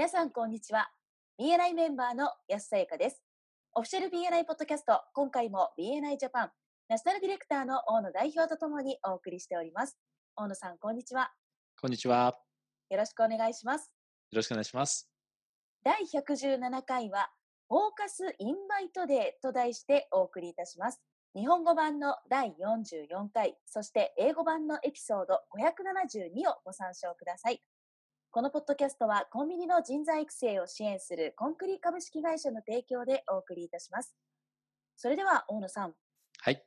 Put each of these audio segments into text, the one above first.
皆さんこんにちは。BNI メンバーの安さゆかです。オフィシャル BNI ポッドキャスト今回も BNI ジャパンナショナルディレクターの大野代表とともにお送りしております。大野さんこんにちは。こんにちは。よろしくお願いします。よろしくお願いします。第117回はフォーカスインバイトデーと題してお送りいたします。日本語版の第44回、そして英語版のエピソード572をご参照ください。このポッドキャストはコンビニの人材育成を支援するコンクリ株式会社の提供でお送りいたします。それでは大野さん。はい。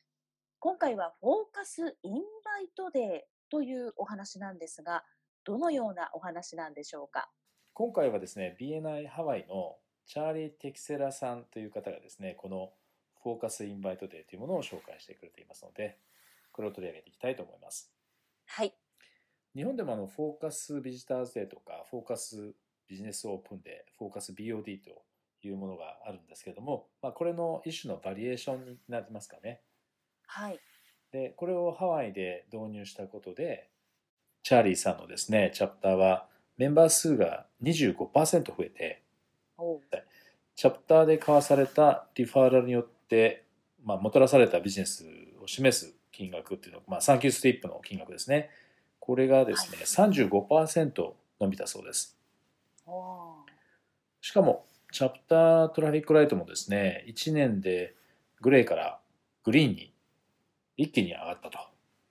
今回はフォーカスインバイトデーというお話なんですが、どのようなお話なんでしょうか？今回はですね、BNI ハワイのチャーリー・テキセラさんという方がですね、このフォーカスインバイトデーというものを紹介してくれていますので、これを取り上げていきたいと思います。はい。日本でもあのフォーカスビジターズデーとか、フォーカスビジネスオープンデー、フォーカス BOD というものがあるんですけれども、まあ、これの一種のバリエーションになりますかね。はい。で、これをハワイで導入したことで、チャーリーさんのですね、チャプターはメンバー数が25%増えて、チャプターで交わされたリファーラルによっ、まあ、もたらされたビジネスを示す金額っていうのは、まあ、サンキュースリップの金額ですね。これがですね、はい、35%伸びたそうです。しかも、チャプタートラフィックライトもですね、1年でグレーからグリーンに一気に上がったと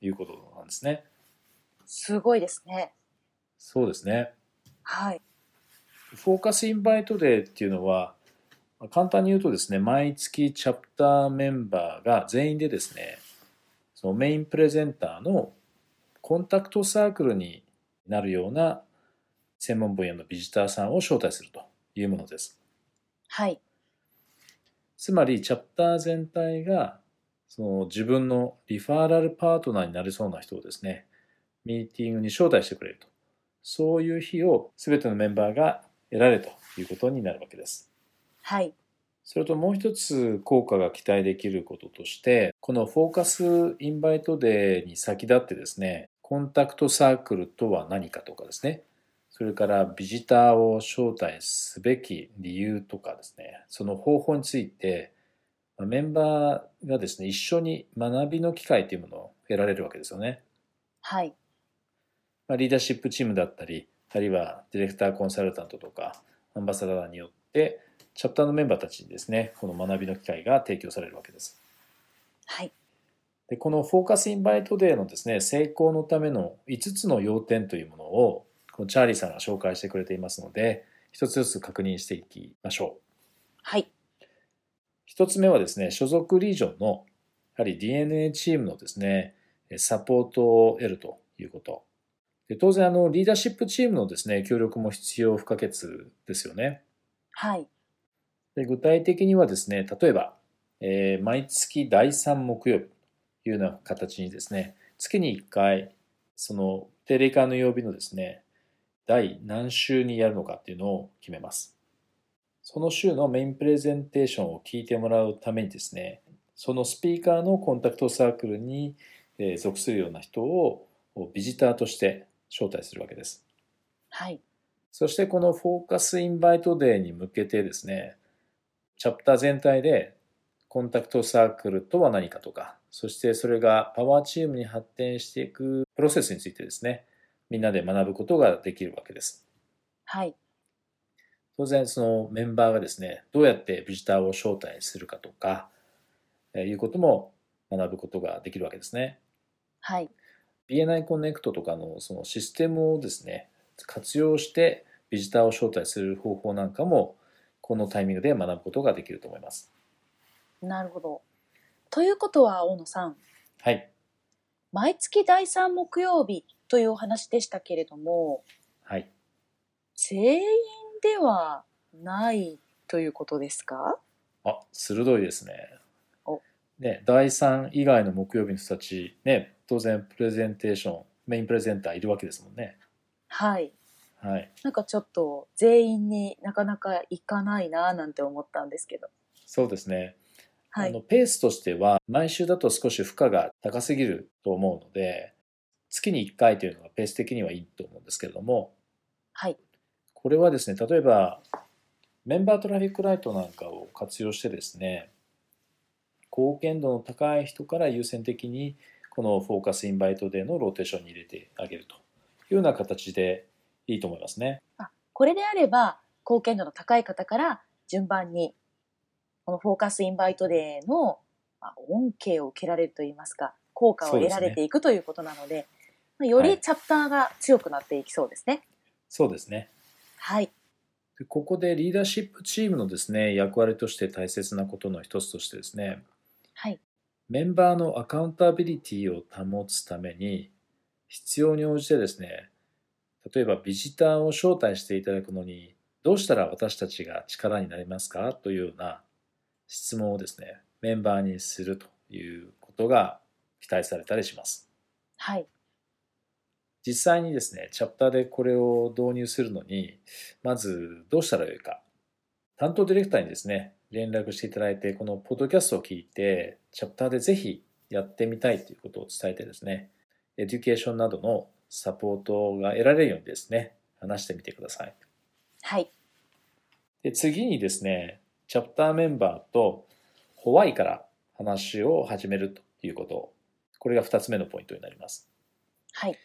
いうことなんですね。すごいですね。そうですね。はい。フォーカスインバイトデーっていうのは、簡単に言うとですね、毎月チャプターメンバーが全員でですね、そのメインプレゼンターのコンタクトサークルになるような専門分野のビジターさんを招待するというものです。はい。つまり、チャプター全体がその自分のリファーラルパートナーになりそうな人をですね、ミーティングに招待してくれると。そういう日を全てのメンバーが得られるということになるわけです。はい。それともう一つ効果が期待できることとして、このフォーカスインバイトデーに先立ってですね、コンタクトサークルとは何かとかですね、それからビジターを招待すべき理由とかですね、その方法について、メンバーがですね、一緒に学びの機会というものを得られるわけですよね。はい。リーダーシップチームだったり、あるいはディレクターコンサルタントとか、アンバサダーによって、チャプターのメンバーたちにですね、この学びの機会が提供されるわけです。はい。でこのフォーカスインバイトデーのですね、成功のための5つの要点というものを、このチャーリーさんが紹介してくれていますので、一つずつ確認していきましょう。はい。一つ目はですね、所属リージョンの、やはり DNA チームのですね、サポートを得るということ。で当然、あの、リーダーシップチームのですね、協力も必要不可欠ですよね。はい。で具体的にはですね、例えば、えー、毎月第3木曜日というような形にですね、月に1回、その定例会の曜日のですね、第何週にやるのかっていうのを決めます。その週のメインプレゼンテーションを聞いてもらうためにですね、そのスピーカーのコンタクトサークルに属するような人をビジターとして招待するわけです。はい。そしてこのフォーカスインバイトデーに向けてですね、チャプター全体でコンタクトサークルとは何かとか、そしてそれがパワーチームに発展していくプロセスについてですね、みんなで学ぶことができるわけです。はい。当然そのメンバーがですね、どうやってビジターを招待するかとか、えいうことも学ぶことができるわけですね。はい。BNI コネクトとかのそのシステムをですね、活用してビジターを招待する方法なんかもこのタイミングで学ぶことができると思います。なるほど。ということは、大野さん。はい。毎月第3木曜日というお話でしたけれども、はい。全員ではないということですか？あ、鋭いですね。ね、第3以外の木曜日の人たち、ね、当然プレゼンテーション、メインプレゼンターいるわけですもんね。はい。はい、なんかちょっと全員になかなかいかないななんて思ったんですけどそうですね、はい、あのペースとしては毎週だと少し負荷が高すぎると思うので月に1回というのがペース的にはいいと思うんですけれども、はい、これはですね、例えば、メンバートラフィックライトなんかを活用してですね、貢献度の高い人から優先的にこのフォーカスインバイトデーのローテーションに入れてあげるというような形でいいと思いますね。あこれであれば、貢献度の高い方から順番に、このフォーカスインバイトデーのまあ恩恵を受けられるといいますか、効果を得られていくということなので、まあよりチャプターが強くなっていきそうですね。そうですね。はい。でここでリーダーシップチームのですね、役割として大切なことの一つとしてですね、はい。メンバーのアカウンタビリティを保つために、必要に応じてですね、例えばビジターを招待していただくのに、どうしたら私たちが力になりますかというような質問をですね、メンバーにするということが期待されたりします。はい。実際にですね、チャプターでこれを導入するのに、まずどうしたらよいか。担当ディレクターにですね、連絡していただいて、このポッドキャストを聞いて、チャプターでぜひやってみたいということを伝えてですね、エデュケーションなどのサポートが得られるようにですね、話してみてください。はい。で次にですね、チャプターメンバーとホワイから話を始めるということ。これが2つ目のポイントになります。はい。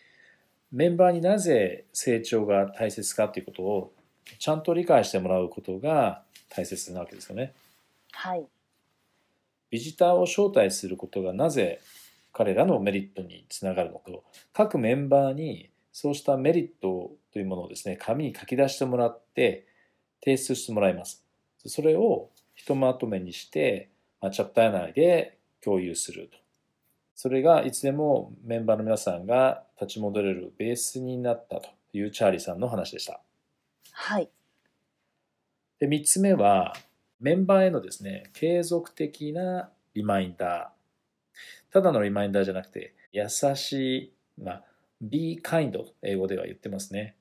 メンバーになぜ成長が大切かということをちゃんと理解してもらうことが大切なわけですよね。はい。ビジターを招待することがなぜ彼らのメリットにつながるのかを各メンバーにそうしたメリットというものをですね紙に書き出してもらって提出してもらいますそれをひとまとめにして、まあ、チャプター内で共有すると。それがいつでもメンバーの皆さんが立ち戻れるベースになったというチャーリーさんの話でした。はい。で3つ目はメンバーへのですね継続的なリマインダー。ただのリマインダーじゃなくて優しい、まあ、be kind と英語では言ってますね。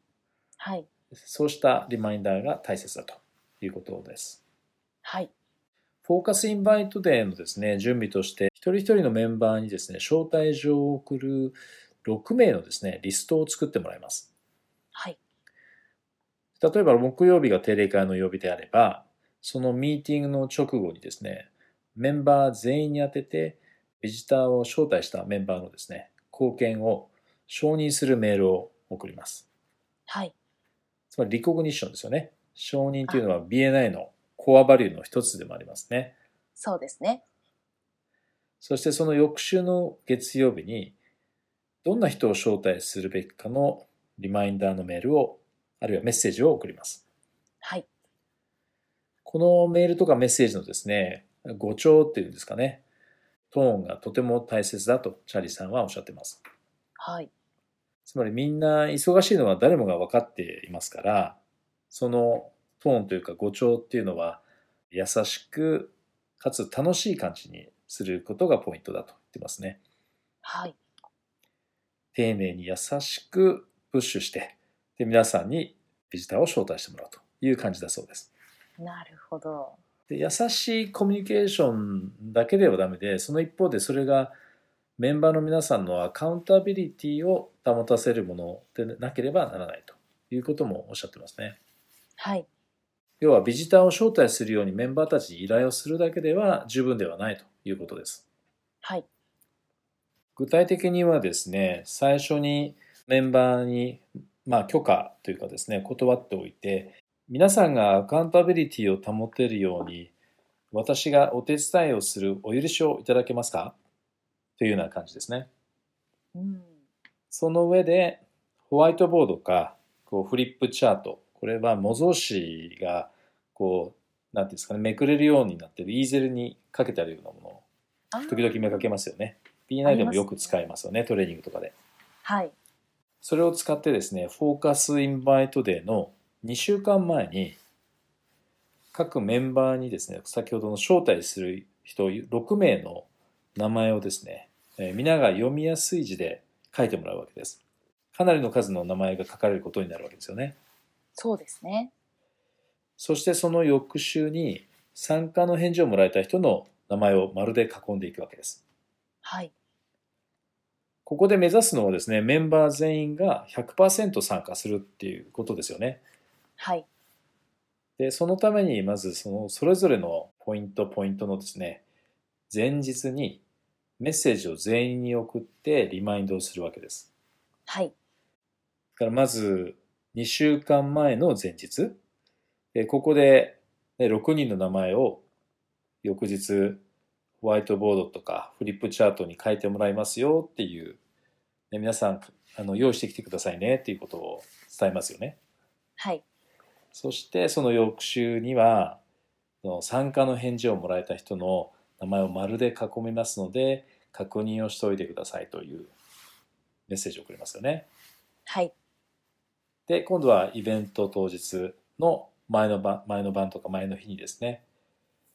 はい。そうしたリマインダーが大切だということですはい。フォーカスインバイトデーのですね準備として一人一人のメンバーにですね招待状を送る6名のですねリストを作ってもらいますはい。例えば木曜日が定例会の曜日であれば、そのミーティングの直後にですね、メンバー全員に当てて、ビジターを招待したメンバーのですね、貢献を承認するメールを送ります。はい。つまりリコグニッションですよね。承認というのは BNI のコアバリューの一つでもありますね。そうですね。そしてその翌週の月曜日に、どんな人を招待するべきかのリマインダーのメールを、あるいはメッセージを送ります。はい。このメールとかメッセージのですね、語調っていうんですかね、トーンがとても大切だとチャーリーさんはおっしゃってます。はい。つまりみんな忙しいのは誰もが分かっていますから、そのトーンというか語調っていうのは優しくかつ楽しい感じにすることがポイントだと言ってますね。はい。丁寧に優しくプッシュして、で皆さんにビジターを招待してもらうという感じだそうです。なるほど。で優しいコミュニケーションだけではダメでその一方でそれがメンバーの皆さんのアカウンタビリティを保たせるものでなければならないということもおっしゃってますね。はい。要はビジターを招待するようにメンバーたちに依頼をするだけでは十分ではないということです。はい。具体的にはですね最初にメンバーに、まあ、許可というかですね断っておいて皆さんがアカウンタビリティを保てるように私がお手伝いをするお許しをいただけますか？というような感じですね。うん。その上でホワイトボードかこうフリップチャートこれは模造紙がこうなんていうんですかねめくれるようになってるイーゼルにかけてあるようなものを時々見かけますよね。B9 でもよく使いますよねトレーニングとかで。はい。それを使ってですね、フォーカスインバイトデーの2週間前に、各メンバーにですね、先ほどの招待する人6名の名前をですね、えー皆が読みやすい字で書いてもらうわけです。かなりの数の名前が書かれることになるわけですよね。そうですね。そしてその翌週に参加の返事をもらえた人の名前を丸で囲んでいくわけです。はい。ここで目指すのはですね、メンバー全員が100%参加するっていうことですよね。はい。で、そのためにまずそのそれぞれのポイントポイントのですね、前日にメッセージを全員に送ってリマインドをするわけです。はい。だからまず2週間前の前日、えここで、ね、6人の名前を翌日ホワイトボードとかフリップチャートに書いてもらいますよっていう、ね、皆さんあの用意してきてくださいねっていうことを伝えますよね。はい。そしてその翌週にはその参加の返事をもらえた人の名前を丸で囲みますので確認をしておいてくださいというメッセージを送りますよね。はい。で今度はイベント当日の前の晩前の晩とか前の日にですね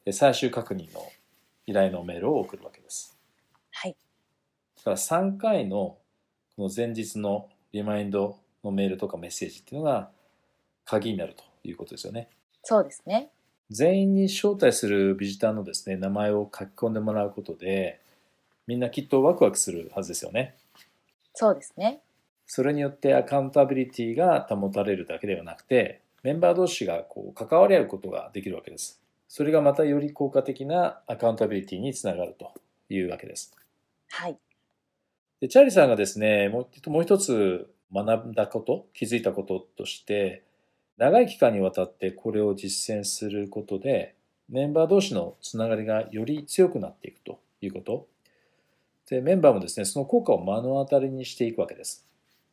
で最終確認の依頼のメールを送るわけです。はい。だから3回のこの前日のリマインドのメールとかメッセージっていうのが鍵になるということですよね。そうですね。全員に招待するビジターのですね名前を書き込んでもらうことでみんなきっとワクワクするはずですよね。そうですね。それによってアカウンタビリティが保たれるだけではなくてメンバー同士がこう関わり合うことができるわけです。それがまたより効果的なアカウンタビリティにつながるというわけです。はい。でチャーリーさんがですねもうもう一つ学んだこと気づいたこととして長い期間にわたってこれを実践することでメンバー同士のつながりがより強くなっていくということでメンバーもですねその効果を目の当たりにしていくわけです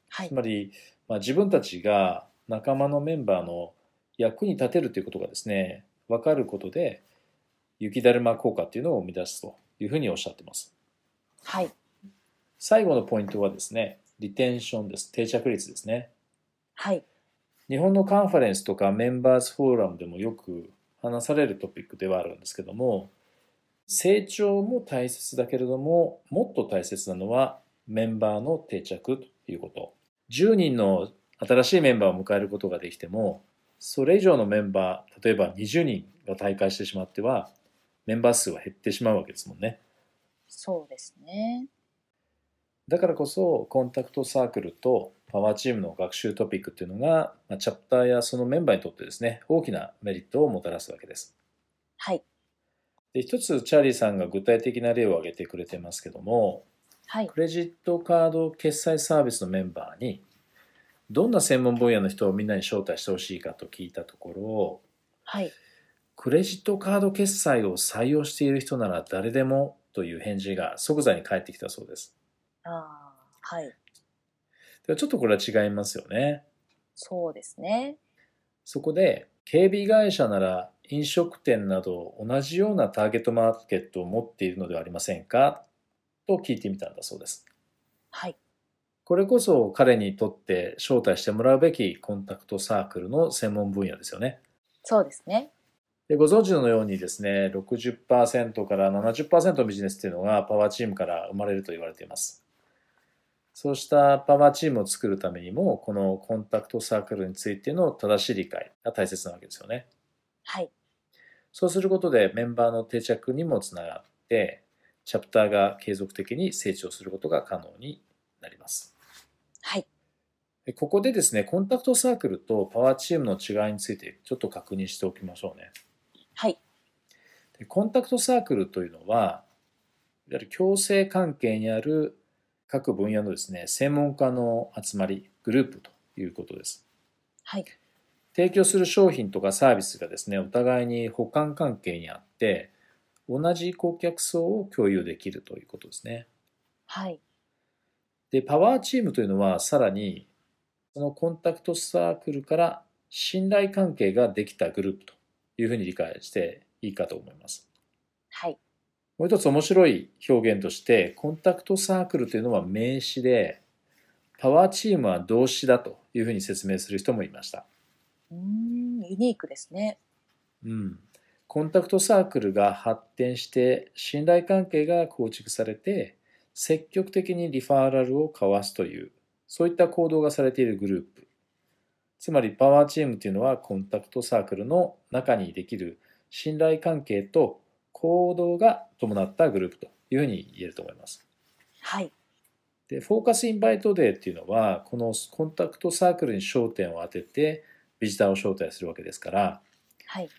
はいつ。まり、まあ、自分たちが仲間のメンバーの役に立てるということがですね分かることで雪だるま効果っていうのを生み出すというふうにおっしゃってますはい。最後のポイントはですね、リテンションです。定着率ですね。はい。日本のカンファレンスとかメンバーズフォーラムでもよく話されるトピックではあるんですけども、成長も大切だけれども、もっと大切なのはメンバーの定着ということ。10人の新しいメンバーを迎えることができても、それ以上のメンバー、例えば20人が大会してしまっては、メンバー数は減ってしまうわけですもんね。そうですね。だからこそコンタクトサークルとパワーチームの学習トピックっていうのが、まあ、チャプターやそのメンバーにとってですね大きなメリットをもたらすわけです。はい。で一つチャーリーさんが具体的な例を挙げてくれてますけどもはい。クレジットカード決済サービスのメンバーにどんな専門分野の人をみんなに招待してほしいかと聞いたところはい。クレジットカード決済を採用している人なら誰でもという返事が即座に返ってきたそうです。ああ、はい。でちょっとこれは違いますよね。そうですね。そこで警備会社なら飲食店など同じようなターゲットマーケットを持っているのではありませんか？と聞いてみたんだそうです。はい。これこそ彼にとって招待してもらうべきコンタクトサークルの専門分野ですよね。そうですね。でご存知のようにですね、60%から70%のビジネスっていうのがパワーチームから生まれると言われています。そうしたパワーチームを作るためにも、このコンタクトサークルについての正しい理解が大切なわけですよね。はい。そうすることでメンバーの定着にもつながって、チャプターが継続的に成長することが可能になります。はい。でここでですね、コンタクトサークルとパワーチームの違いについてちょっと確認しておきましょうね。はい。でコンタクトサークルというのは、いわゆる共生関係にある各分野のですね、専門家の集まり、グループということです。はい。提供する商品とかサービスがですね、お互いに補完関係にあって、同じ顧客層を共有できるということですね。はい。で、パワーチームというのはさらに、そのコンタクトサークルから信頼関係ができたグループというふうに理解していいかと思います。はい。もう一つ面白い表現として、コンタクトサークルというのは名詞で、パワーチームは動詞だというふうに説明する人もいました。うーん、ユニークですね。うん。コンタクトサークルが発展して、信頼関係が構築されて、積極的にリファーラルを交わすという、そういった行動がされているグループ。つまりパワーチームというのはコンタクトサークルの中にできる信頼関係と行動が伴ったグループというふうに言えると思います。はい。で、フォーカスインバイトデーっていうのは、このコンタクトサークルに焦点を当てて、ビジターを招待するわけですから、はい。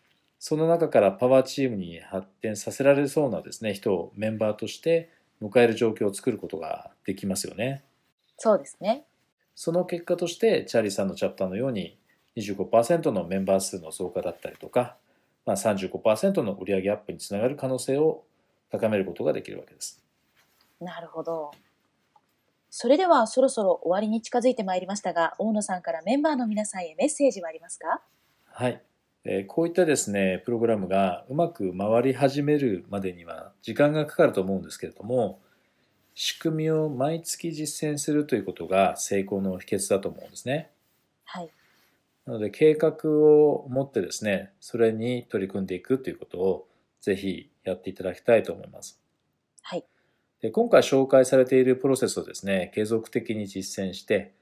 その中からパワーチームに発展させられそうなですね、人をメンバーとして迎える状況を作ることができますよね。そうですね。その結果として、チャーリーさんのチャプターのように25%のメンバー数の増加だったりとか、まあ、35%の売上アップにつながる可能性を高めることができるわけです。なるほど。それではそろそろ終わりに近づいてまいりましたが、大野さんからメンバーの皆さんへメッセージはありますか？はい。えーこういったですね、プログラムがうまく回り始めるまでには時間がかかると思うんですけれども、仕組みを毎月実践するということが成功の秘訣だと思うんですね。はい。なので計画を持ってですね、それに取り組んでいくということをぜひやっていただきたいと思います。はい。で今回紹介されているプロセスをですね、継続的に実践して、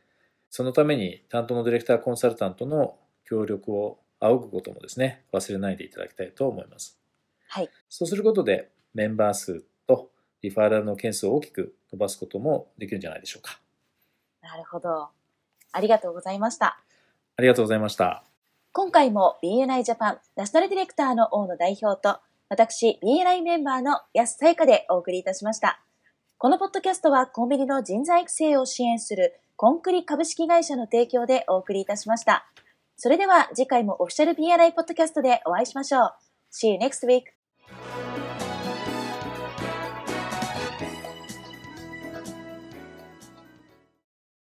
そのために担当のディレクターコンサルタントの協力を仰ぐこともですね、忘れないでいただきたいと思います。はい。そうすることでメンバー数とリファーラルの件数を大きく伸ばすこともできるんじゃないでしょうか。なるほど。ありがとうございました。ありがとうございました。今回も BNI ジャパンナショナルディレクターの大野代表と、私 BNI メンバーの安さゆかでお送りいたしました。このポッドキャストはコンビニの人材育成を支援するコンクリ株式会社の提供でお送りいたしました。それでは次回もオフィシャル PRI ポッドキャストでお会いしましょう。See you next week!